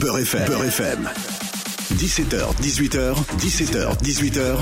Beurre FM. Beurre FM. 17h, 18h, 17h, 18h.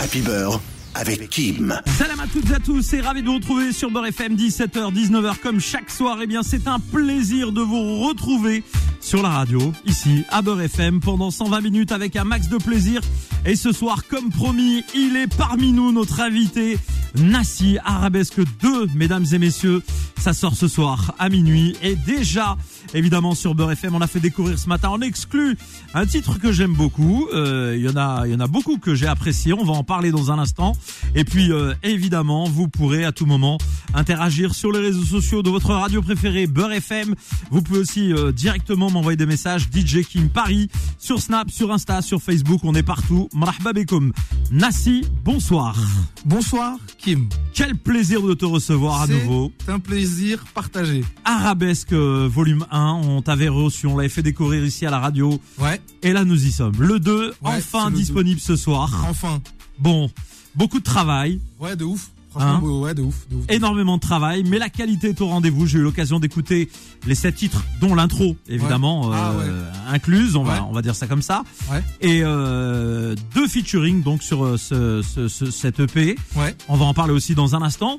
Happy Beurre avec Kim. Salam à toutes et à tous et ravi de vous retrouver sur Beurre FM 17h 19h comme chaque soir. Eh bien, c'est un plaisir de vous retrouver sur la radio ici à Beurre FM pendant 120 minutes avec un max de plaisir. Et ce soir, comme promis, il est parmi nous notre invité Nassi Arabesque 2, mesdames et messieurs. Ça sort ce soir à minuit et déjà évidemment sur Beurre FM, on a fait découvrir ce matin en exclu un titre que j'aime beaucoup. Euh, Il y en a, il y en a beaucoup que j'ai apprécié. On va en parler dans un instant. Et puis euh, évidemment, vous pourrez à tout moment interagir sur les réseaux sociaux de votre radio préférée Beurre FM. Vous pouvez aussi euh, directement m'envoyer des messages DJ Kim Paris sur Snap, sur Insta, sur Facebook. On est partout. Marhaba bekoum. Nassi, bonsoir. Bonsoir Kim. Quel plaisir de te recevoir à nouveau. C'est un plaisir partagé. Arabesque euh, volume 1, on t'avait reçu, on l'avait fait découvrir ici à la radio. Ouais. Et là nous y sommes. Le 2, Ouais, enfin le disponible ce soir. Enfin. Bon, beaucoup de travail, Ouais, de ouf. Franchement, Hein ouais, de ouf, de ouf. énormément de travail, mais la qualité est au rendez-vous. J'ai eu l'occasion d'écouter les sept titres, dont l'intro, évidemment, Ouais. Ah euh, incluse, on va, on va dire ça comme ça. Ouais. Et euh, deux featuring donc sur euh, ce, ce, ce- cette EP. Ouais. On va en parler aussi dans un instant.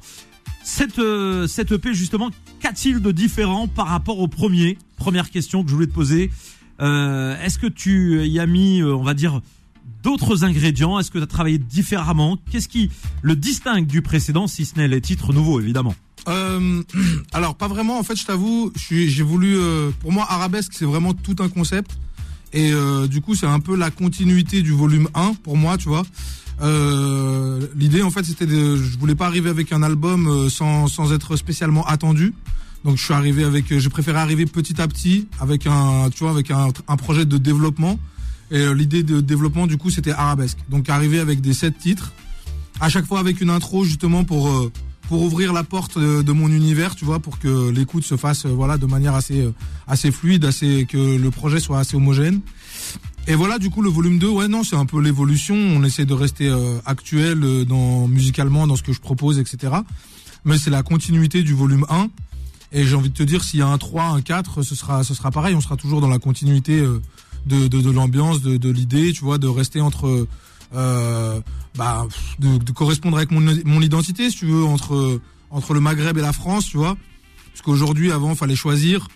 Cette, euh, cette EP, justement, qu'a-t-il de différent par rapport au premier? Première question que je voulais te poser. Euh, Est-ce que tu y as mis, euh, on va dire, d'autres ingrédients Est-ce que tu as travaillé différemment? Qu'est-ce qui le distingue du précédent, si ce n'est les titres nouveaux, évidemment? Euh, alors, pas vraiment. En fait, je t'avoue, j'ai voulu. euh, pour moi, arabesque, c'est vraiment tout un concept. Et euh, du coup, c'est un peu la continuité du volume 1 pour moi, tu vois. Euh, L'idée, en fait, c'était de. Je voulais pas arriver avec un album euh, sans, sans être spécialement attendu. Donc, je suis arrivé avec. euh, J'ai préféré arriver petit à petit avec un, tu vois, avec un projet de développement. Et euh, l'idée de développement, du coup, c'était arabesque. Donc, arriver avec des sept titres, à chaque fois avec une intro, justement, pour. euh, pour ouvrir la porte de, mon univers, tu vois, pour que l'écoute se fasse, euh, voilà, de manière assez, assez fluide, assez, que le projet soit assez homogène. Et voilà, du coup, le volume 2, ouais, non, c'est un peu l'évolution. On essaie de rester euh, actuel dans, musicalement dans ce que je propose, etc. Mais c'est la continuité du volume 1. Et j'ai envie de te dire, s'il y a un 3, un 4, ce sera, ce sera pareil. On sera toujours dans la continuité euh, de, de, l'ambiance, de, de l'idée, tu vois, de rester entre, euh, bah, de, de correspondre avec mon, mon identité, si tu veux, entre, entre le Maghreb et la France, tu vois. Parce qu'aujourd'hui, avant, fallait choisir.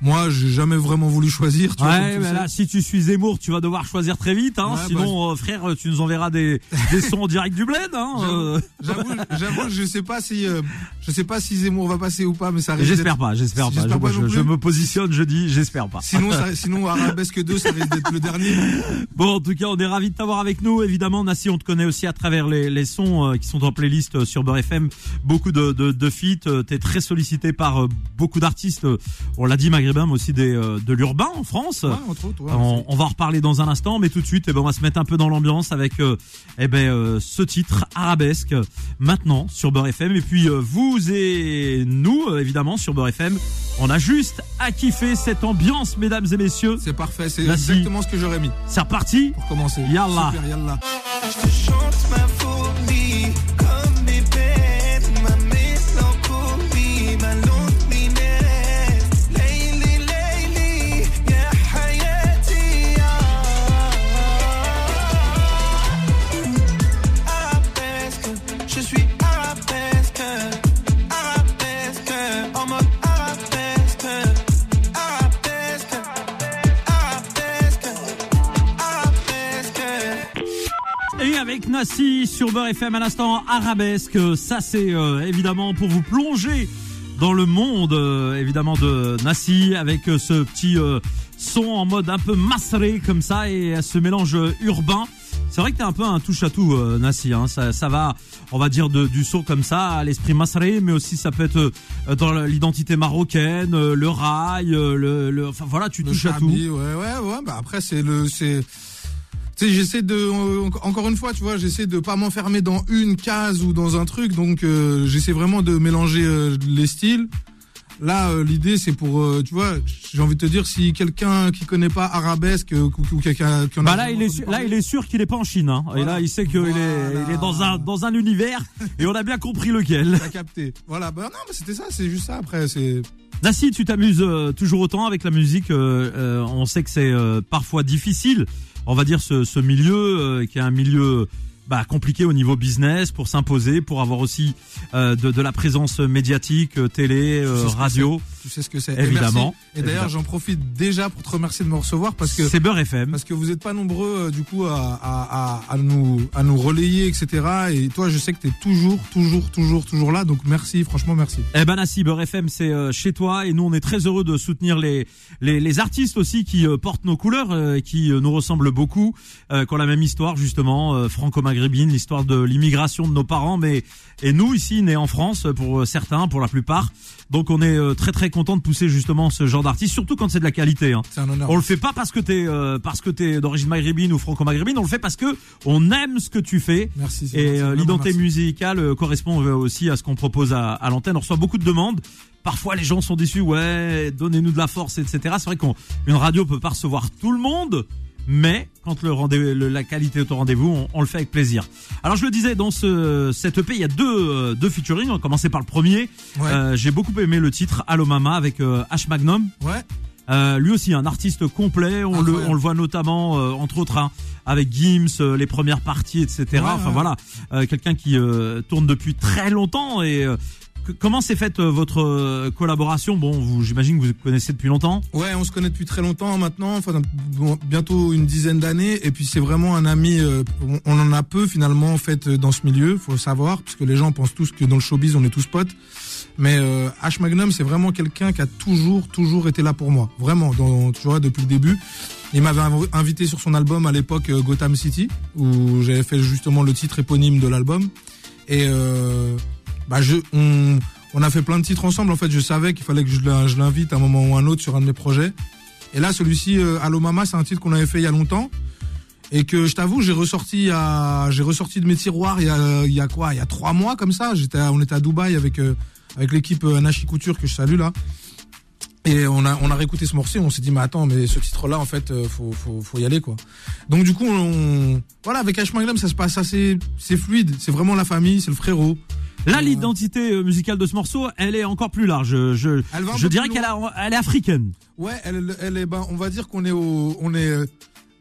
Moi, j'ai jamais vraiment voulu choisir, tu vois. Ouais, sais. là, si tu suis Zemmour, tu vas devoir choisir très vite. Hein, Ouais, sinon, euh, frère, tu nous enverras des, des sons en direct du bled. Hein, euh. J'avoue, je sais pas si, euh, je sais pas si Zemmour va passer ou pas, mais ça risque J'espère pas, j'espère pas. Je, pas je- non je plus. me positionne, je dis, j'espère pas. Sinon, ça, sinon, Arabesque 2, ça risque d'être le dernier. Bon, en tout cas, on est ravis de t'avoir avec nous. Évidemment, Nassi, on te connaît aussi à travers les, les sons euh, qui sont en playlist sur Beurre FM. Beaucoup de, de, de feats. T'es très sollicité par beaucoup d'artistes. On l'a dit, mais aussi des, euh, de l'urbain en France. Ouais, entre autres, ouais, on, on va en reparler dans un instant, mais tout de suite, eh ben, on va se mettre un peu dans l'ambiance avec euh, eh ben, euh, ce titre arabesque maintenant sur Beurre FM. Et puis euh, vous et nous, évidemment, sur Beurre FM, on a juste à kiffer cette ambiance, mesdames et messieurs. C'est parfait, c'est exactement ce que j'aurais mis C'est reparti. pour commencer. Yallah. Super, yallah. Je chante ma sur Beurre FM à l'instant arabesque, ça c'est euh, évidemment pour vous plonger dans le monde euh, évidemment de Nassi avec euh, ce petit son en mode un peu masré comme ça et ce mélange urbain. C'est vrai que t'es un peu un touche à tout euh, Nassi, hein. ça, ça va, on va dire de, du son comme ça à l'esprit masré, mais aussi ça peut être euh, dans l'identité marocaine, euh, le rail, le, le, enfin voilà, tu touches à tout. Ouais, ouais, ouais. Bah après, c'est le, c'est, tu sais, j'essaie de, euh, encore une fois, tu vois, j'essaie de pas m'enfermer dans une case ou dans un truc. Donc, euh, j'essaie vraiment de mélanger euh, les styles. Là, euh, l'idée, c'est pour, tu vois, j'ai envie de te dire, si quelqu'un qui connaît pas arabesque ou, ou quelqu'un qui en a Bah là jamais il est entendu sûr, là il est sûr qu'il est pas en Chine hein. et là il sait qu'il est il est dans un dans un univers et on a bien compris lequel. t'as capté. Voilà. Bah non, mais c'était ça. C'est juste ça. Après, c'est, Nassi, tu t'amuses toujours autant avec la musique. on sait que c'est parfois difficile, on va dire ce, milieu euh, qui est un milieu bah, compliqué au niveau business pour s'imposer, pour avoir aussi euh, de, de la présence médiatique, euh, télé, euh, sais radio. Tu sais ce que c'est. Évidemment. Et, d'ailleurs, j'en profite déjà pour te remercier de me recevoir parce que C'est Beurre FM. parce que vous n'êtes pas nombreux euh, du coup à, à, à, à nous à nous relayer etc. Et toi, je sais que tu es toujours toujours toujours toujours là. Donc merci, franchement merci. Eh ben Nassi, Beurre FM, c'est chez toi et nous on est très heureux de soutenir les les, les artistes aussi qui portent nos couleurs qui nous ressemblent beaucoup, qui ont la même histoire justement, euh, franco-maghrébine, l'histoire de l'immigration de nos parents, mais et nous ici nés en France pour euh, certains, pour la plupart. Donc on est euh, très très content de pousser justement ce genre d'artistes, surtout quand c'est de la qualité. Hein. C'est un honneur. On le fait pas parce que t'es euh, parce que t'es d'origine maghrébine ou franco-maghrébine, on le fait parce que on aime ce que tu fais. Merci. Et euh, l'identité musicale correspond aussi à ce qu'on propose à, à l'antenne. On reçoit beaucoup de demandes. Parfois, les gens sont déçus. Ouais, donnez-nous de la force, etc. C'est vrai qu'une radio peut pas recevoir tout le monde, mais quand le rendez le- la qualité est au rendez-vous, on, on le fait avec plaisir. Alors, je le disais, dans ce cette EP, il y a deux euh, deux featuring. On va commencer par le premier. Ouais. Euh, J'ai beaucoup aimé le titre Allo Mama avec euh, H Magnum. Ouais. Euh, lui aussi un artiste complet, on le, on le voit notamment euh, entre autres hein, avec Gims, euh, les premières parties, etc. Ouais, enfin ouais. voilà, Euh, quelqu'un qui euh, tourne depuis très longtemps et euh, comment s'est faite euh, votre euh, collaboration? Bon, j'imagine que vous connaissez depuis longtemps. Ouais, on se connaît depuis très longtemps maintenant, bientôt une dizaine d'années, et puis c'est vraiment un ami. euh, on, en a peu finalement en fait dans ce milieu, faut le savoir, parce que les gens pensent tous que dans le showbiz on est tous potes. Mais euh, H Magnum, c'est vraiment quelqu'un qui a toujours, toujours été là pour moi, vraiment, dans, depuis le début. Il m'avait inv- invité sur son album à l'époque Gotham City, où j'avais fait justement le titre éponyme de l'album. Et bah je, on, on a fait plein de titres ensemble. En fait, je savais qu'il fallait que je l'in- je l'invite à un moment ou un autre sur un de mes projets. Et là, celui-ci, euh, Allo Mama, c'est un titre qu'on avait fait il y a longtemps. Et que je t'avoue, j'ai ressorti ressorti de mes tiroirs il y a, il y a quoi, il y a trois mois comme ça. J'étais, on était à Dubaï avec euh, avec l'équipe euh, Nashi Couture que je salue là. Et on a on a réécouté ce morceau, on s'est dit mais attends mais ce titre là en fait euh, faut faut faut y aller quoi. Donc du coup on voilà avec H Magnum ça se passe assez c'est fluide, c'est vraiment la famille, c'est le frérot. Là, Euh, l'identité euh, musicale de ce morceau, elle est encore plus large. Je, je, dirais qu'elle elle est africaine. Ouais, elle, elle est, ben, on va dire qu'on est au, on est,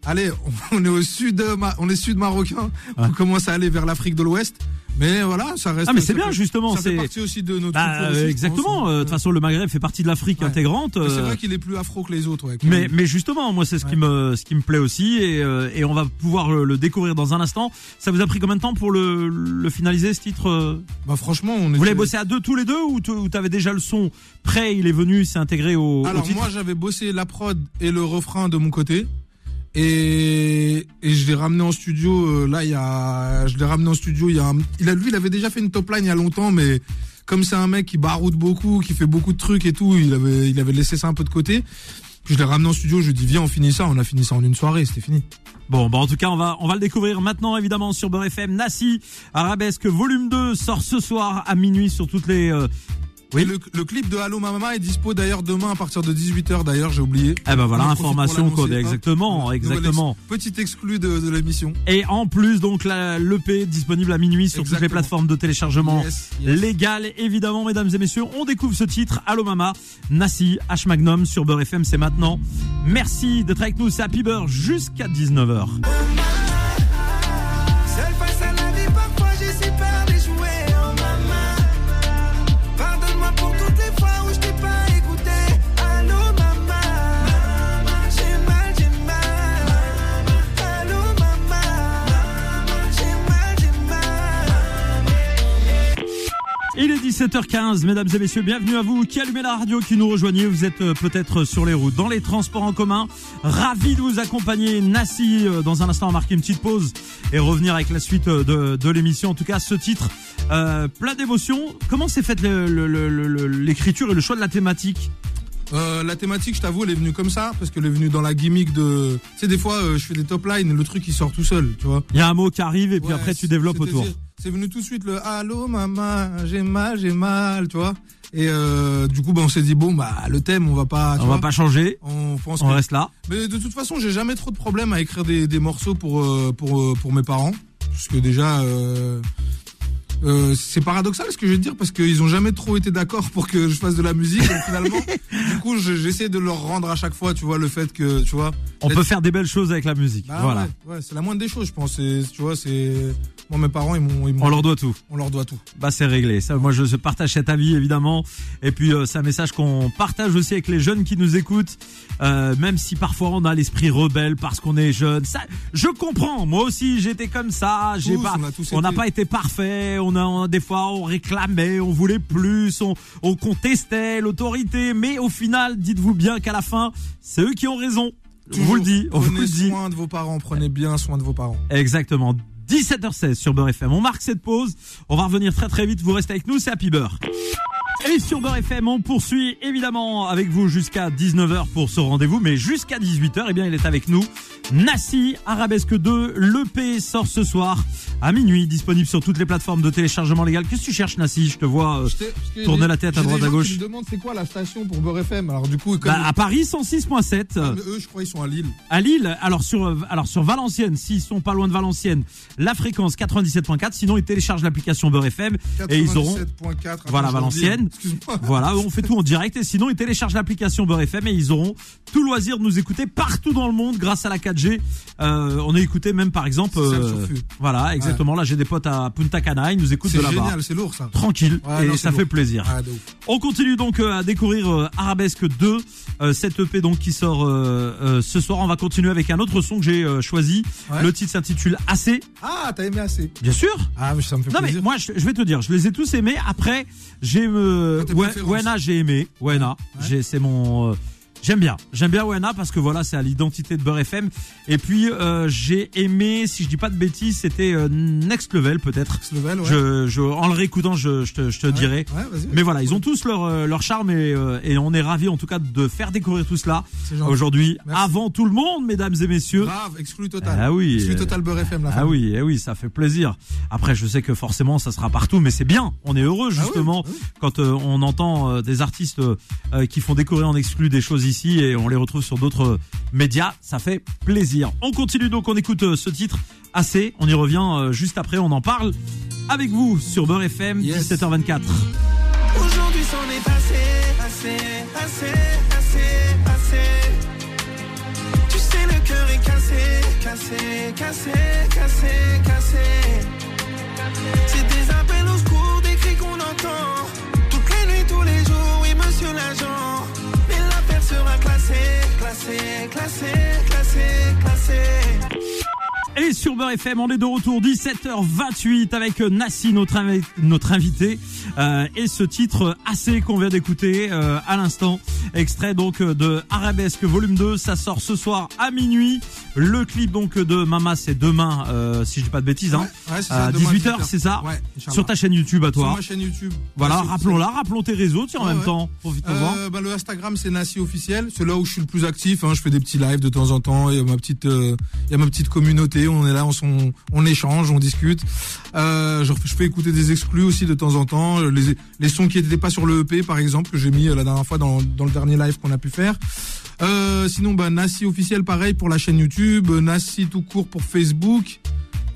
allez, on est au sud, on est sud marocain. On commence à aller vers l'Afrique de l'Ouest, mais voilà, ça reste. Ah, mais c'est bien justement. Ça fait C'est partie aussi de notre. Bah, culture aussi, je exactement. euh, De toute façon, le Maghreb fait partie de l'Afrique Ouais. intégrante. Mais C'est euh, vrai qu'il est plus afro que les autres. Ouais, Mais, mais justement, moi, c'est ce qui me, ce qui me plaît aussi, et, euh, et on va pouvoir le, le découvrir dans un instant. Ça vous a pris combien de temps pour le, le finaliser ce titre bah, franchement, on est. Vous l'avez bossé à deux tous les deux ou t'avais déjà le son prêt, il est venu, s'est intégré au, au Alors titre moi, j'avais bossé la prod et le refrain de mon côté. Et, je l'ai ramené en studio euh, là il y a je l'ai ramené en studio il y a un- lui il avait déjà fait une top line il y a longtemps mais comme c'est un mec qui baroute beaucoup qui fait beaucoup de trucs et tout il avait il avait laissé ça un peu de côté puis je l'ai ramené en studio je lui ai dit viens on finit ça on a fini ça en une soirée c'était fini Bon, bah en tout cas, on va on va le découvrir maintenant évidemment sur Beurre FM. Nassi Arabesque volume 2 sort ce soir à minuit sur toutes les euh, Oui. Le, le clip de Allo Mama est dispo d'ailleurs demain à partir de 18h d'ailleurs j'ai oublié Eh ben voilà, information code hop. exactement, exactement. Nouvelle ex- Petit exclu de, de l'émission Et en plus donc l'EP disponible à minuit sur toutes les plateformes de téléchargement Yes, yes. légal évidemment mesdames et messieurs. On découvre ce titre Allo Mama, Nassi H Magnum sur Beurre FM, c'est maintenant. Merci d'être avec nous, c'est Happy Beurre jusqu'à 19h. Il est 17h15, mesdames et messieurs, bienvenue à vous qui allumez la radio, qui nous rejoignez. Vous êtes euh, peut-être sur les routes, dans les transports en commun. Ravi de vous accompagner. Nassi, euh, dans un instant, marquer une petite pause et revenir avec la suite euh, de, de l'émission. En tout cas, ce titre, euh, plein d'émotions. Comment s'est faite l'écriture et le choix de la thématique Euh, la thématique, je t'avoue, elle est venue comme ça, parce qu'elle est venue dans la gimmick de. Tu sais, des fois, euh, je fais des top lines, le truc il sort tout seul, tu vois. Il y a un mot qui arrive et puis Ouais, après tu développes autour. C'est venu tout de suite le Allô maman, j'ai mal, j'ai mal, tu vois. Et euh, du coup, bah, on s'est dit bon, bah le thème, on va pas. tu On vois, va pas changer, On pense on que- reste là. Mais de toute façon, j'ai jamais trop de problème à écrire des, des morceaux pour euh, pour euh, pour mes parents, parce que déjà. Euh, euh, c'est paradoxal ce que je vais te dire parce qu'ils ont jamais trop été d'accord pour que je fasse de la musique. donc finalement, du coup, je- j'essaie de leur rendre à chaque fois, tu vois, le fait que, tu vois. On peut faire des belles choses avec la musique. Bah voilà. ouais, ouais, c'est la moindre des choses, je pense. Tu vois, c'est moi mes parents, ils m'ont, On leur doit tout. on leur doit tout. Bah c'est réglé. Ça, moi je partage cet avis évidemment. Et puis euh, c'est un message qu'on partage aussi avec les jeunes qui nous écoutent. Euh, même si parfois on a l'esprit rebelle parce qu'on est jeune. Ça, je comprends. Moi aussi j'étais comme ça. J'ai pas. on n'a pas été parfait. On a, des fois on réclamait, on voulait plus, on, on contestait l'autorité. Mais au final, dites-vous bien qu'à la fin, c'est eux qui ont raison. Je vous le Toujours, dis. On vous Prenez le dit. soin de vos parents, prenez bien soin de vos parents. Exactement. 17h16 sur Beurre FM. On marque cette pause. On va revenir très très vite. Vous restez avec nous, c'est Happy Beurre. Et sur Beurre FM, on poursuit évidemment avec vous jusqu'à 19h pour ce rendez-vous, mais jusqu'à 18h, eh bien, il est avec nous. Nassi, Arabesque 2, l'EP sort ce soir à minuit, disponible sur toutes les plateformes de téléchargement légal. Qu'est-ce que tu cherches, Nassi Je te vois euh, Je tourner la tête à droite à gauche. Qui me demandent c'est quoi la station pour Beurre FM. Alors du coup, comme bah, à Paris 106.7. mais eux, je crois ils sont à Lille. À Lille, alors sur alors sur Valenciennes, s'ils sont pas loin de Valenciennes, la fréquence 97.4. Sinon, ils téléchargent l'application Beurre FM et ils auront 97.4, attends, Voilà, je Valenciennes. Excuse-moi. voilà, on fait tout en direct et sinon ils téléchargent l'application Beurre FM et ils auront tout loisir de nous écouter partout dans le monde grâce à la 4G. Euh, on est écouté même par exemple C'est euh, voilà, exactement. Là, j'ai des potes à Punta Cana, ils nous écoutent de C'est là-bas. génial, c'est lourd ça. Tranquille Ouais, et non, c'est ça lourd. fait plaisir. On continue donc euh, à découvrir euh, Arabesque 2, euh, cette EP donc qui sort ce soir. On va continuer avec un autre son que j'ai choisi. Le titre s'intitule Assez. Ah, t'as aimé assez. Bien sûr. Ah, mais ça me fait Non mais plaisir. moi je, je vais te dire, je les ai tous aimés. Après, j'ai euh. Wena, j'ai aimé. Wena, Ouais. c'est mon euh, J'aime bien, j'aime bien Wena parce que voilà, c'est à l'identité de Beurre FM. Et puis euh, j'ai aimé, si je dis pas de bêtises, c'était euh, Next Level peut-être. Next level, ouais. Je, je, en le réécoutant, je, je te, je te Ouais. dirai. Ouais, vas-y. Mais voilà, ils ont tous leur, euh, leur charme et, euh, et on est ravis en tout cas de faire découvrir tout cela aujourd'hui avant tout le monde, mesdames et messieurs. Grave, exclu total. Ah oui. Exclu euh, total Beurre FM, la Ah oui, eh oui, ça fait plaisir. Après, je sais que forcément, ça sera partout, mais c'est bien. On est heureux Ah justement ah oui. quand euh, on entend euh, des artistes euh, qui font découvrir en exclu des choses ici et on les retrouve sur d'autres médias. Ça fait plaisir. On continue donc, on écoute euh, ce titre assez. On y revient euh, juste après. On en parle avec vous sur Beurre FM Yes. 17h24. Aujourd'hui c'en est assez, assez, assez, assez, assez. Tu sais le cœur est cassé, cassé, cassé, cassé, cassé. C'est des appels au secours, des cris qu'on entend. Toutes les nuits, tous les jours, oui monsieur l'agent. Sera classée, classée, classée, classée, classée. Et sur Beurre FM, on est de retour 17h28 avec euh, Nassi, notre, invi- notre invité, euh, et ce titre assez qu'on vient d'écouter euh, à l'instant, extrait donc de Arabesque Volume 2, ça sort ce soir à minuit. Le clip donc de Mama, c'est demain, euh, si je dis pas de bêtises, hein, Ouais, ouais, c'est ça, à demain, 18h, c'est ça, Ouais, sur ta chaîne YouTube à Sur toi. ma chaîne YouTube. Voilà, rappelons-la, rappelons tes réseaux, tiens, en même temps, bah, le Instagram c'est Nassi officiel, c'est là où je suis le plus actif. Hein. Je fais des petits lives de temps en temps. Il y a ma petite, il y a ma petite communauté. On est là, on, échange, on discute. Euh, je, fais écouter des exclus aussi de temps en temps. Les, sons qui n'étaient pas sur le EP par exemple que j'ai mis euh, la dernière fois dans, le dernier live qu'on a pu faire. Euh, sinon bah Nassi officiel pareil pour la chaîne YouTube, Nassi tout court pour Facebook.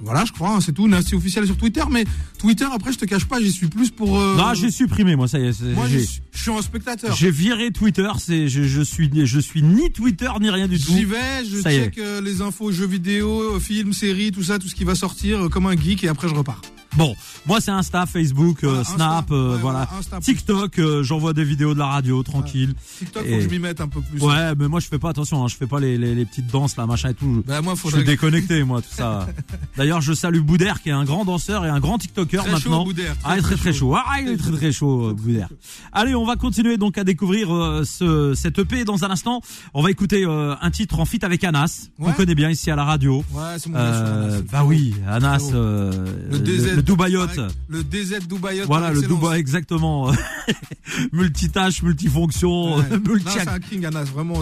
Voilà, je crois, hein, c'est tout. Nassi officiel sur Twitter, mais Twitter après je te cache pas, j'y suis plus pour. euh, Non, j'ai supprimé, moi, ça y est. moi, je suis- un spectateur. J'ai viré Twitter, c'est, je, je suis, je suis ni Twitter ni rien du tout. J'y vais, je Ça check euh, les infos jeux vidéo, euh, films, séries, tout ça, tout ce qui va sortir euh, comme un geek et après je repars. Bon, moi c'est Insta, Facebook, euh, Voilà, Insta, Snap, euh, ouais, voilà. Insta, TikTok, euh, j'envoie des vidéos de la radio, tranquille. TikTok, Et- faut que je m'y mette un peu plus. Ouais, mais moi je fais pas attention, hein, je fais pas les, les, les petites danses là, machin et tout. Bah moi, Je suis déconnecté, moi, tout ça. D'ailleurs, je salue Boudère, qui est un grand danseur et un grand TikToker Très maintenant. chaud, Boudère, très, ah, il est très très très chaud. Ah, il est très très chaud, euh, Boudère. Allez, on va continuer donc à découvrir euh, ce, cette EP dans un instant. On va écouter euh, un titre en feat avec Anas, qu'on Ouais. connaît bien ici à la radio. Ouais, c'est mon Euh, Anas, c'est bah oui, Anas, Le DZ. le Dubaïote. Le DZ Dubaïote. Voilà, le. Dubaï, exactement. multitâche, multifonction, Ouais. multi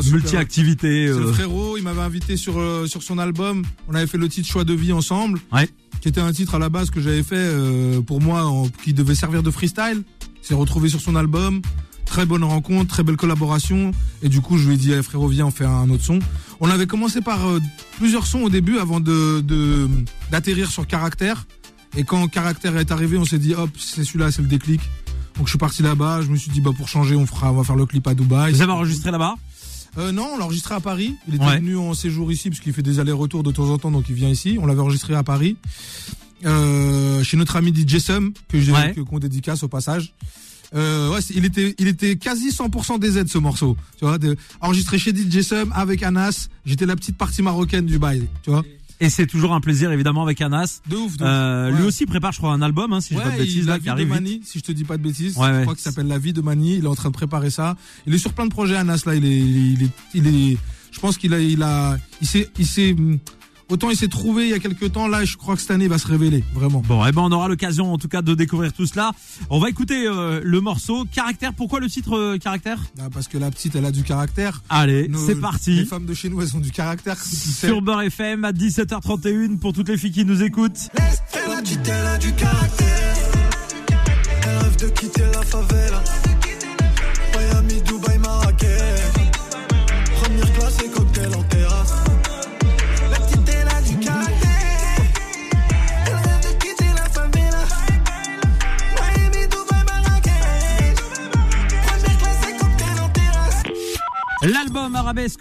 c'est multi-activité. C'est le euh, frérot, il m'avait invité sur, sur son album. On avait fait le titre Choix de vie ensemble. Ouais. Qui était un titre à la base que j'avais fait euh, pour moi, en- qui devait servir de freestyle. C'est retrouvé sur son album. Très bonne rencontre, très belle collaboration. Et du coup, je lui ai dit, Eh, frérot, viens, on fait un autre son. On avait commencé par euh, plusieurs sons au début avant de de- d'atterrir sur Caractère. Et quand Caractère est arrivé, on s'est dit, hop, c'est celui-là, c'est le déclic. Donc je suis parti là-bas, je me suis dit, bah pour changer, on fera, on va faire le clip à Dubaï. Vous avez enregistré là-bas? Euh, non, on l'a enregistré à Paris. Il était Ouais. venu en séjour ici parce qu'il fait des allers-retours de temps en temps, donc il vient ici. On l'avait enregistré à Paris, euh, chez notre ami DJ Sum que j'ai Ouais. que- qu'on dédicace au passage. Euh, ouais, il était, il était quasi 100% des aides ce morceau. Tu vois, de, enregistré chez DJ Sum avec Anas. J'étais la petite partie marocaine du bail. Tu vois, Et c'est toujours un plaisir évidemment avec Anas. de ouf. De Euh. Lui Ouais. aussi prépare, je crois, un album, hein, si je dis pas de Ouais, bêtises, il- là, la qui vie de arrive vite. Mani, si je te dis pas de bêtises. Ouais, je ouais. crois qu'il s'appelle La vie de Mani. Il est en train de préparer ça. Il est sur plein de projets, Anas, là. Il est, il est, il est, je pense qu'il a, il a, il s'est, il s'est, autant il s'est trouvé il y a quelques temps. Là, je crois que cette année, il va se révéler. Vraiment. Bon, eh ben on aura l'occasion en tout cas de découvrir tout cela. On va écouter euh, le morceau Caractère. Pourquoi le titre euh, Caractère? Ah, Parce que la petite, elle a du caractère. Allez, c'est Les parti. femmes de chez nous, elles ont du caractère. Sur Beurre FM à 17h31 pour toutes les filles qui nous écoutent. Elle a dit elle a du caractère. Elle rêve de quitter la favela.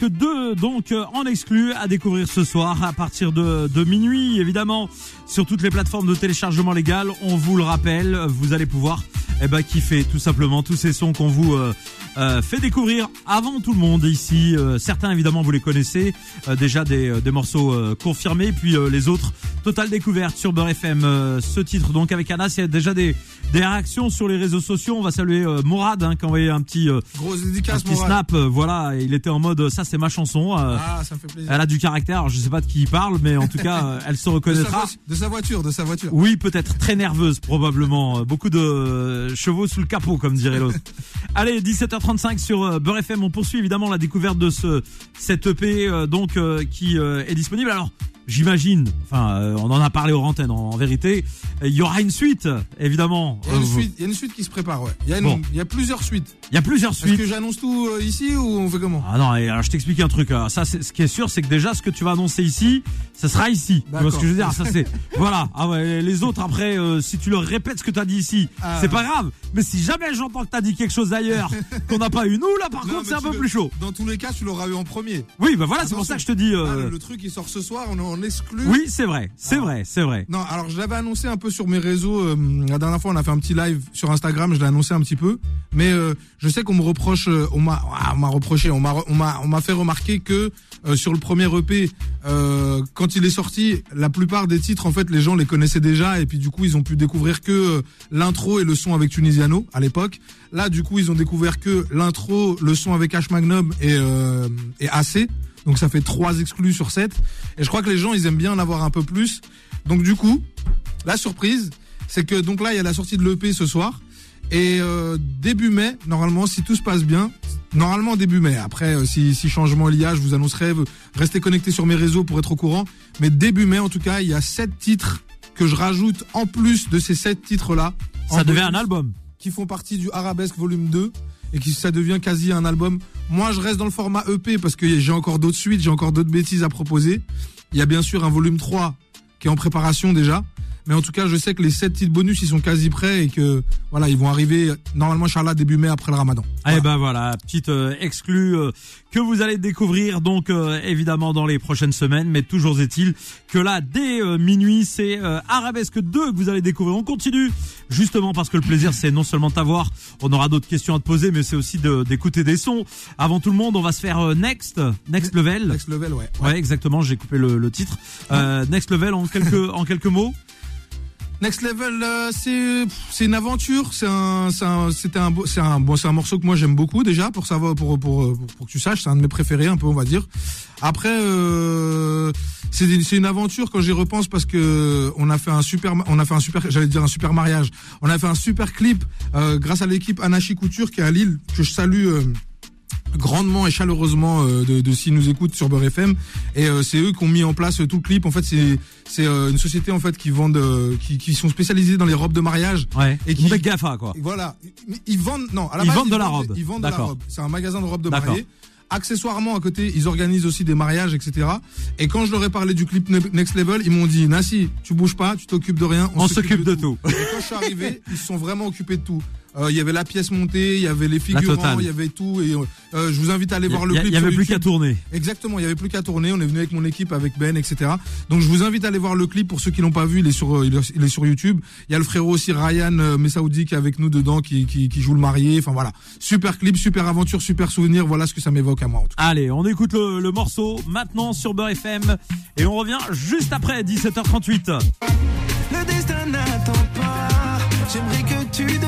2, donc euh, en exclu, à découvrir ce soir à partir de, de minuit, évidemment, sur toutes les plateformes de téléchargement légal. On vous le rappelle, vous allez pouvoir eh ben, kiffer tout simplement tous ces sons qu'on vous euh, euh, fait découvrir avant tout le monde ici. Euh, certains, évidemment, vous les connaissez, euh, déjà des, euh, des morceaux euh, confirmés, puis euh, les autres, totale découverte sur Beurre FM. euh, ce titre, donc avec Anas, il y a déjà des, des réactions sur les réseaux sociaux. On va saluer euh, Morad, hein, qui a envoyé un petit... euh, Grosse un petit snap, voilà, il était en mode ça c'est ma chanson. euh, Ah, ça me fait plaisir. elle a du caractère, alors je sais pas de qui il parle, mais en tout cas elle se reconnaîtra. vo- de sa voiture, de sa voiture. Oui, peut-être très nerveuse probablement, beaucoup de euh, chevaux sous le capot comme dirait l'autre. Allez, 17h35 sur euh, Beurre FM, on poursuit évidemment la découverte de ce cette EP euh, donc euh, qui euh, est disponible. Alors J'imagine, enfin, euh, on en a parlé aux antennes en, en vérité. Il y aura une suite, évidemment. Il y, a une Euh, suite, il y a une suite qui se prépare, ouais. Il y a, une- Bon. il y a plusieurs suites. Il y a plusieurs Est-ce suites. que j'annonce tout euh, ici ou on fait comment? Ah non, et alors je t'explique un truc. hein. Ça, ce qui est sûr, c'est que déjà ce que tu vas annoncer ici, ça sera ici. Tu vois ce que je veux dire? Ça c'est voilà. Ah ouais, les autres après, euh, si tu leur répètes ce que tu as dit ici, Ah. c'est pas grave. Mais si jamais j'entends que t'as dit quelque chose ailleurs qu'on n'a pas eu nous, là par Non, contre c'est un tu peu le- plus chaud. Dans tous les cas, tu l'auras eu en premier. Oui, bah voilà, c'est pour ça que je te dis. Ah, le, le truc, il sort ce soir, on en exclu. Oui, c'est vrai, c'est Ah. vrai, c'est vrai. Non, alors je l'avais annoncé un peu sur mes réseaux. euh, la dernière fois, on a fait un petit live sur Instagram. Je l'ai annoncé un petit peu, mais euh, je sais qu'on me reproche, euh, on m'a, ah, on m'a reproché, on m'a, on m'a, on m'a fait remarquer que euh, sur le premier EP, quand il est sorti, la plupart des titres, en fait, les gens les connaissaient déjà, et puis du coup, ils ont pu découvrir que l'intro et le son avec Tunisiano à l'époque. Là, du coup, ils ont découvert que l'intro, le son avec H Magnum et, et AC. Donc ça fait trois exclus sur 7 Et je crois que les gens, ils aiment bien en avoir un peu plus. Donc du coup, la surprise, c'est que donc là, il y a la sortie de l'EP ce soir. Et euh, début mai, normalement, si tout se passe bien, normalement début mai. Après, euh, si, si changement il y a, je vous annoncerai. Restez connectés sur mes réseaux pour être au courant. Mais début mai, en tout cas, il y a sept titres que je rajoute en plus de ces sept titres-là. Ça En devient un album. Qui font partie du Arabesque Volume 2 et qui ça devient quasi un album. Moi, je reste dans le format EP parce que j'ai encore d'autres suites, j'ai encore d'autres bêtises à proposer. Il y a bien sûr un volume 3 qui est en préparation déjà. Mais en tout cas, je sais que les 7 titres bonus, ils sont quasi prêts et que voilà, ils vont arriver normalement, Inch'Allah, début mai après le ramadan. Eh Voilà. ben voilà, petite euh, exclue euh, que vous allez découvrir donc euh, évidemment dans les prochaines semaines, mais toujours est-il que là dès euh, minuit c'est Arabesque 2 que vous allez découvrir. On continue justement parce que le plaisir c'est non seulement t'avoir, on aura d'autres questions à te poser, mais c'est aussi de- d'écouter des sons. Avant tout le monde, on va se faire Next, Next Level. Next level, ouais. Ouais, exactement, j'ai coupé le, le titre. Next Level en quelques en quelques mots. Next Level, euh, c'est c'est une aventure, c'est un un c'était un c'est un bon c'est un morceau que moi j'aime beaucoup déjà pour savoir pour pour pour, que tu saches, c'est un de mes préférés un peu on va dire. Après euh, c'est c'est une aventure quand j'y repense parce que on a fait un super on a fait un super j'allais dire un super mariage. On a fait un super clip euh, grâce à l'équipe Anachi Couture qui est à Lille que je salue euh, grandement et chaleureusement euh, de, de s'ils nous écoutent sur Beurre FM et euh, c'est eux qui ont mis en place euh, tout le clip en fait c'est c'est euh, une société en fait qui vendent euh, qui, qui sont spécialisés dans les robes de mariage Ouais. Et qui- Gafa quoi. voilà ils vendent non à la Ils base, vendent de la robe. ils vendent de la robe c'est un magasin de robes de mariée accessoirement à côté, ils organisent aussi des mariages, etc. Et quand je leur ai parlé du clip Ne- Next Level, ils m'ont dit Nassi, tu bouges pas, tu t'occupes de rien, On s'occupe de tout. Et quand je suis arrivé, ils sont vraiment occupés de tout. Euh, Il y avait la pièce montée, il y avait les figurants, il y avait tout. Et euh, je vous invite à aller voir le y, clip. il y avait plus qu'à tourner. Exactement, il y avait plus qu'à tourner. On est venu avec mon équipe, avec Ben, etc. Donc je vous invite à aller voir le clip pour ceux qui l'ont pas vu. Il est sur, euh, il est sur YouTube. Il y a le frérot aussi Ryan euh, Messaoudi qui est avec nous dedans, qui, qui, qui joue le marié. Enfin voilà, super clip, super aventure, super souvenir. Voilà ce que ça m'évoque à moi. En tout cas. Allez, on écoute le, le morceau maintenant sur Beurre FM et on revient juste après 17h38. Le destin n'attend pas. J'aimerais que tu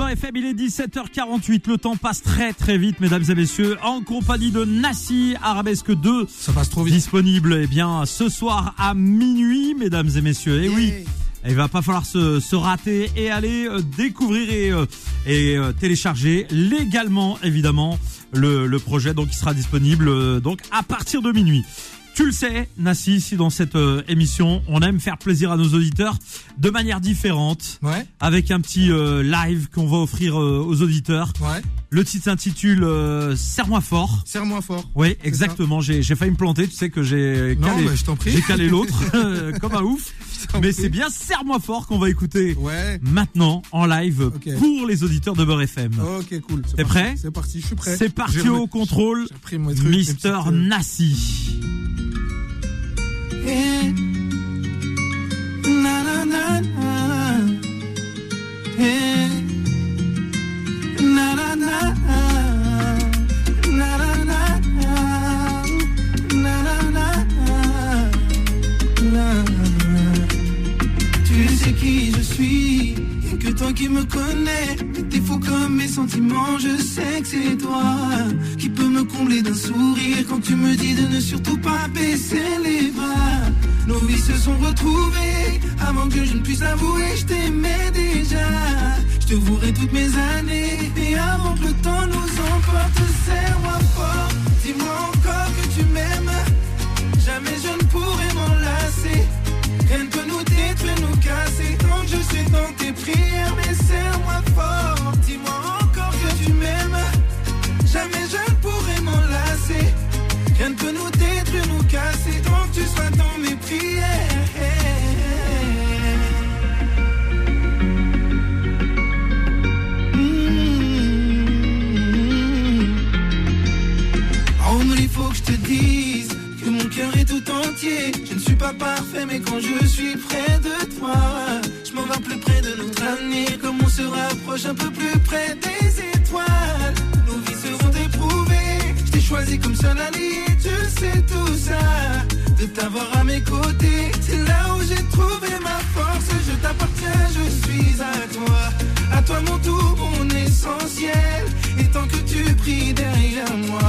Beurre FM, il est 17h48. Le temps passe très très vite, mesdames et messieurs, en compagnie de Nassi Arabesque 2. Ça passe trop vite. Disponible, eh bien, ce soir à minuit, mesdames et messieurs. Et oui. Yeah. Il va pas falloir se, se rater et aller euh, découvrir et, euh, et euh, télécharger légalement évidemment le, le projet donc qui sera disponible donc à partir de minuit. Tu le sais, Nassi, ici dans cette euh, émission, on aime faire plaisir à nos auditeurs de manière différente, Ouais, avec un petit euh, live qu'on va offrir euh, aux auditeurs. ouais. Le titre s'intitule Serre-moi fort. Serre-moi fort. Oui, exactement. J'ai j'ai failli me planter. Tu sais que j'ai Non, calé, mais je t'en prie. j'ai calé l'autre comme un ouf. Mais c'est bien Serre-moi fort qu'on va écouter Ouais. maintenant en live pour les auditeurs de Beurre FM. Ok, cool. C'est T'es parti. prêt C'est parti, je suis prêt. C'est parti J'ai au contrôle, Mister Nassi. Tu sais qui je suis, que toi qui me connais, t'es fou comme mes sentiments, je sais que c'est toi qui peux me combler d'un sourire quand tu me dis de ne surtout pas baisser les bras. Nos vies se sont retrouvées avant que je ne puisse l'avouer, je t'aimais déjà. Je te vouerai toutes mes années, et avant que le temps nous emporte, serre-moi fort, dis-moi encore que dans tes prières, mais serre-moi fort. Derrière moi,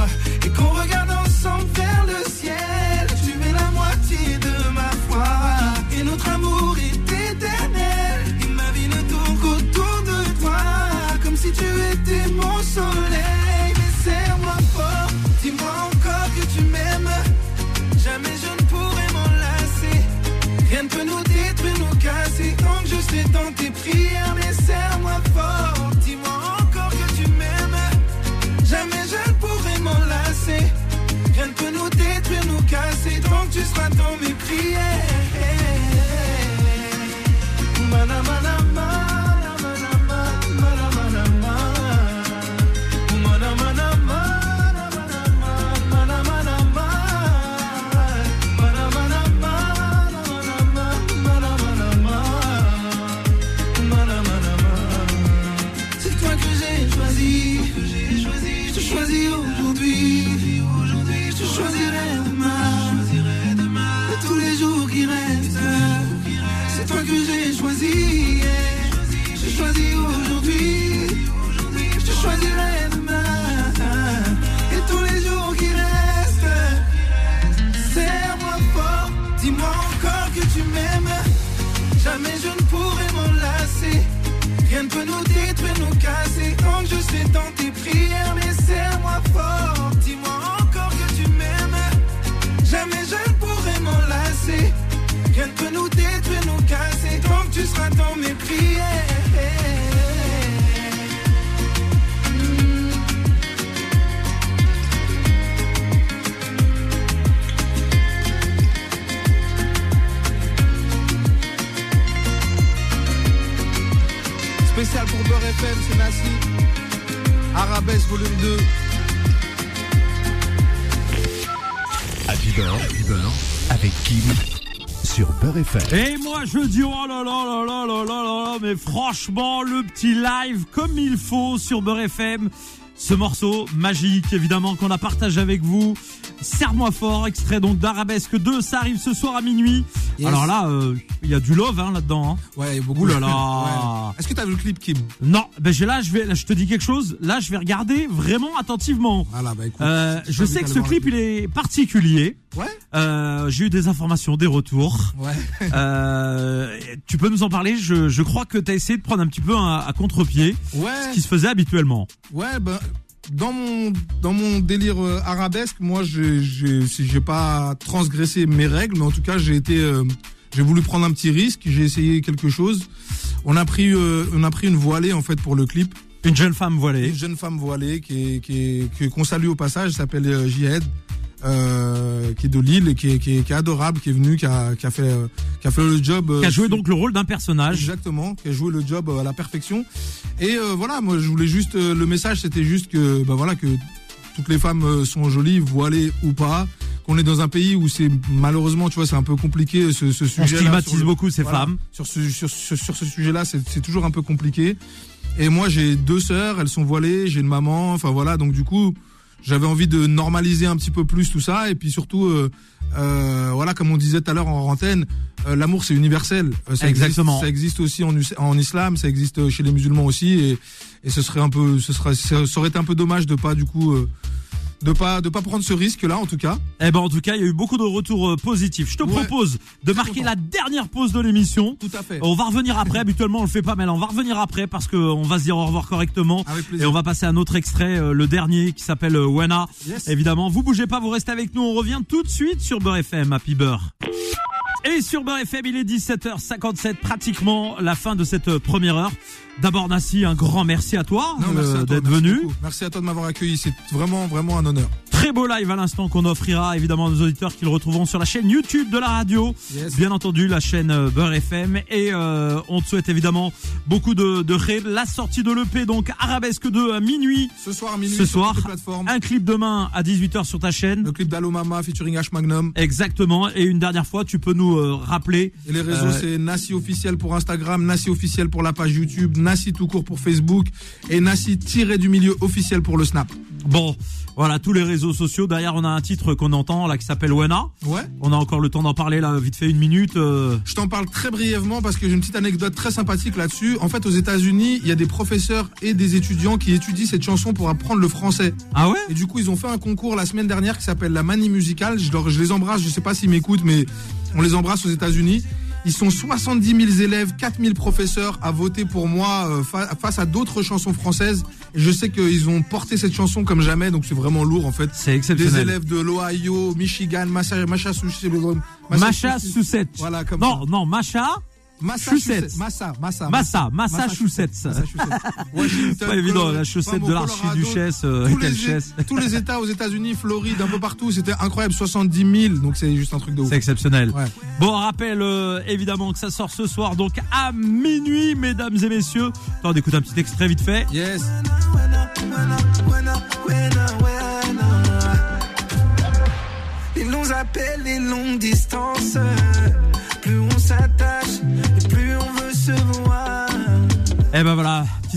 Sur Beurre FM. Et moi je dis oh là là là là là là là mais franchement le petit live comme il faut sur Beurre FM. Ce morceau magique évidemment qu'on a partagé avec vous. Serre-moi fort, extrait donc d'Arabesque 2, ça arrive ce soir à minuit. Yes. Alors là, euh, il y a du love hein, là-dedans. hein. Ouais, beaucoup Ouh là là. Ouais. Est-ce que t'as vu le clip, Kim? Non, ben j'ai- là je vais, là, je te dis quelque chose. Là je vais regarder vraiment attentivement. Voilà, bah écoute. Euh, je sais que ce clip il est particulier. Ouais, Euh, j'ai eu des informations, des retours. ouais. Euh, tu peux nous en parler? Je, je crois que tu as essayé de prendre un petit peu un- à contre-pied Ouais, ce qui se faisait habituellement. ouais, ben. Dans mon, dans mon délire euh, arabesque, moi, j'ai, j'ai, pas transgressé mes règles, mais en tout cas, j'ai été, euh, j'ai voulu prendre un petit risque, j'ai essayé quelque chose. On a pris, euh, on a pris une voilée, en fait, pour le clip. Une jeune femme voilée. Une jeune femme voilée qui est, qui est, qu'on salue au passage, elle s'appelle Jihad, euh, qui est de Lille, et qui est, qui est, qui est adorable, qui est venue, qui a, qui a fait, euh, qui a fait le job. euh, Qui a joué donc le rôle d'un personnage. Exactement, qui a joué le job euh, à la perfection. Et euh, voilà, moi je voulais juste, euh, le message c'était juste que, bah voilà, que toutes les femmes sont jolies, voilées ou pas. Qu'on est dans un pays où c'est malheureusement, tu vois, c'est un peu compliqué ce, ce sujet. On stigmatise beaucoup ces femmes. Sur ce, sur, sur ce sujet-là, c'est c'est toujours un peu compliqué. Et moi, j'ai deux sœurs, elles sont voilées, j'ai une maman, enfin voilà, donc du coup, j'avais envie de normaliser un petit peu plus tout ça, et puis surtout, euh, euh, voilà, comme on disait tout à l'heure en antenne, euh, l'amour c'est universel. Euh, ça Exactement. Existe, ça existe aussi en, islam, ça existe chez les musulmans aussi, et, et ce serait un peu, ce serait, ça ça aurait été un peu dommage de pas du coup, euh, de pas, de pas prendre ce risque-là, en tout cas. Eh ben en tout cas, il y a eu beaucoup de retours euh, positifs. Je te Ouais. propose de marquer content. la dernière pause de l'émission. Tout à fait. On va revenir après. Habituellement, on le fait pas, mais là, on va revenir après parce que on va se dire au revoir correctement. Avec Et on va passer à un autre extrait, euh, le dernier qui s'appelle euh, Wena. Yes. Évidemment, vous bougez pas, vous restez avec nous. On revient tout de suite sur Beurre FM, Happy Beurre. Et sur Beurre FM, il est 17h57, pratiquement la fin de cette euh, première heure. D'abord, Nassi, un grand merci à toi, euh, toi, d'être venu. beaucoup. Merci à toi de m'avoir accueilli. C'est vraiment, vraiment un honneur. Très beau live à l'instant qu'on offrira évidemment à nos auditeurs qui le retrouveront sur la chaîne YouTube de la radio. Yes. Bien entendu, la chaîne euh, Beurre FM. Et euh, on te souhaite évidemment beaucoup de, de rêves. La sortie de l'EP, donc Arabesque 2 à minuit. Ce soir à minuit Ce soir, un clip demain à 18h sur ta chaîne. Le clip d'Allo Mama featuring H Magnum. Exactement. Et une dernière fois, tu peux nous euh, rappeler. Et les réseaux, c'est Nassi officiel pour Instagram, Nassi officiel pour la page YouTube, Nassi tout court pour Facebook et Nassi tiré du milieu officiel pour le Snap. Bon, voilà, tous les réseaux sociaux. Derrière, on a un titre qu'on entend là qui s'appelle Wena. Ouais. On a encore le temps d'en parler là, vite fait une minute. euh. Je t'en parle très brièvement parce que j'ai une petite anecdote très sympathique là-dessus. En fait, aux États-Unis, il y a des professeurs et des étudiants qui étudient cette chanson pour apprendre le français. Ah ouais? Et du coup, ils ont fait un concours la semaine dernière qui s'appelle la Manie Musicale. Je, leur- je les embrasse, je sais pas s'ils m'écoutent, mais on les embrasse aux États-Unis. Ils sont 70 000 élèves, 4 000 professeurs à voter pour moi euh, fa- face à d'autres chansons françaises. Et je sais qu'ils ont porté cette chanson comme jamais, donc c'est vraiment lourd en fait. C'est Des exceptionnel. élèves de l'Ohio, Michigan, Massa- Massachusetts, Massachusetts. Voilà, comme non, ça. non, Macha. Massachusetts. Massa, Massa. Massa, Massachusetts. Washington. Pas évident, Colorado, la chaussette de l'archiduchesse, euh, tous, quelle les, chaise. tous les États aux États-Unis, Floride, un peu partout, c'était incroyable, 70 000, donc c'est juste un truc de ouf. C'est exceptionnel. Ouais. Bon, on rappelle euh, évidemment que ça sort ce soir, donc à minuit, mesdames et messieurs. Attends, on écoute un petit extrait vite fait. Yes. Ils nous appellent les longues distances.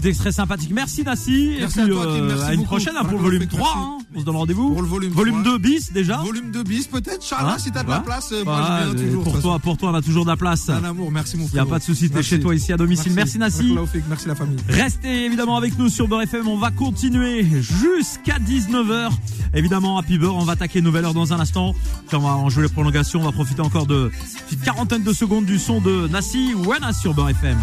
Voilà, petit extrait sympathique. Merci Nassi. Merci et puis à toi, Kim, merci à une beaucoup. prochaine hein, pour le volume merci. 3. hein. On se donne rendez-vous. Pour le volume volume 3. 2 bis déjà. Volume 2 bis, peut-être, Charles, Hein si t'as de la place, euh, moi Ouais, je viens et toujours. de pour toi, pour toi, on a toujours de la place. Un amour, merci mon Il frère. n'y a pas de souci, t'es chez toi ici à domicile. Merci, Nassi. Merci la famille. Restez évidemment avec nous sur Beurre FM. On va continuer jusqu'à 19h. Évidemment, Happy Beurre, on va attaquer une nouvelle heure dans un instant. Puis on va en jouer les prolongations. On va profiter encore de une petite quarantaine de secondes du son de Nassi Wena sur Beurre FM.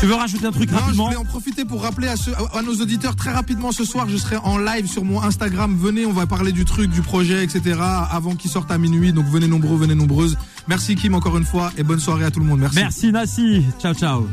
Tu veux rajouter un truc Non, je rapidement voulais en profiter pour rappeler à, ceux- à nos auditeurs très rapidement ce soir, je serai en live sur mon Instagram. Venez, on va parler du truc, du projet, etc. avant qu'il sorte à minuit. Donc venez nombreux, venez nombreuses. Merci Kim encore une fois et bonne soirée à tout le monde. Merci. Merci Nassi. Ciao, ciao.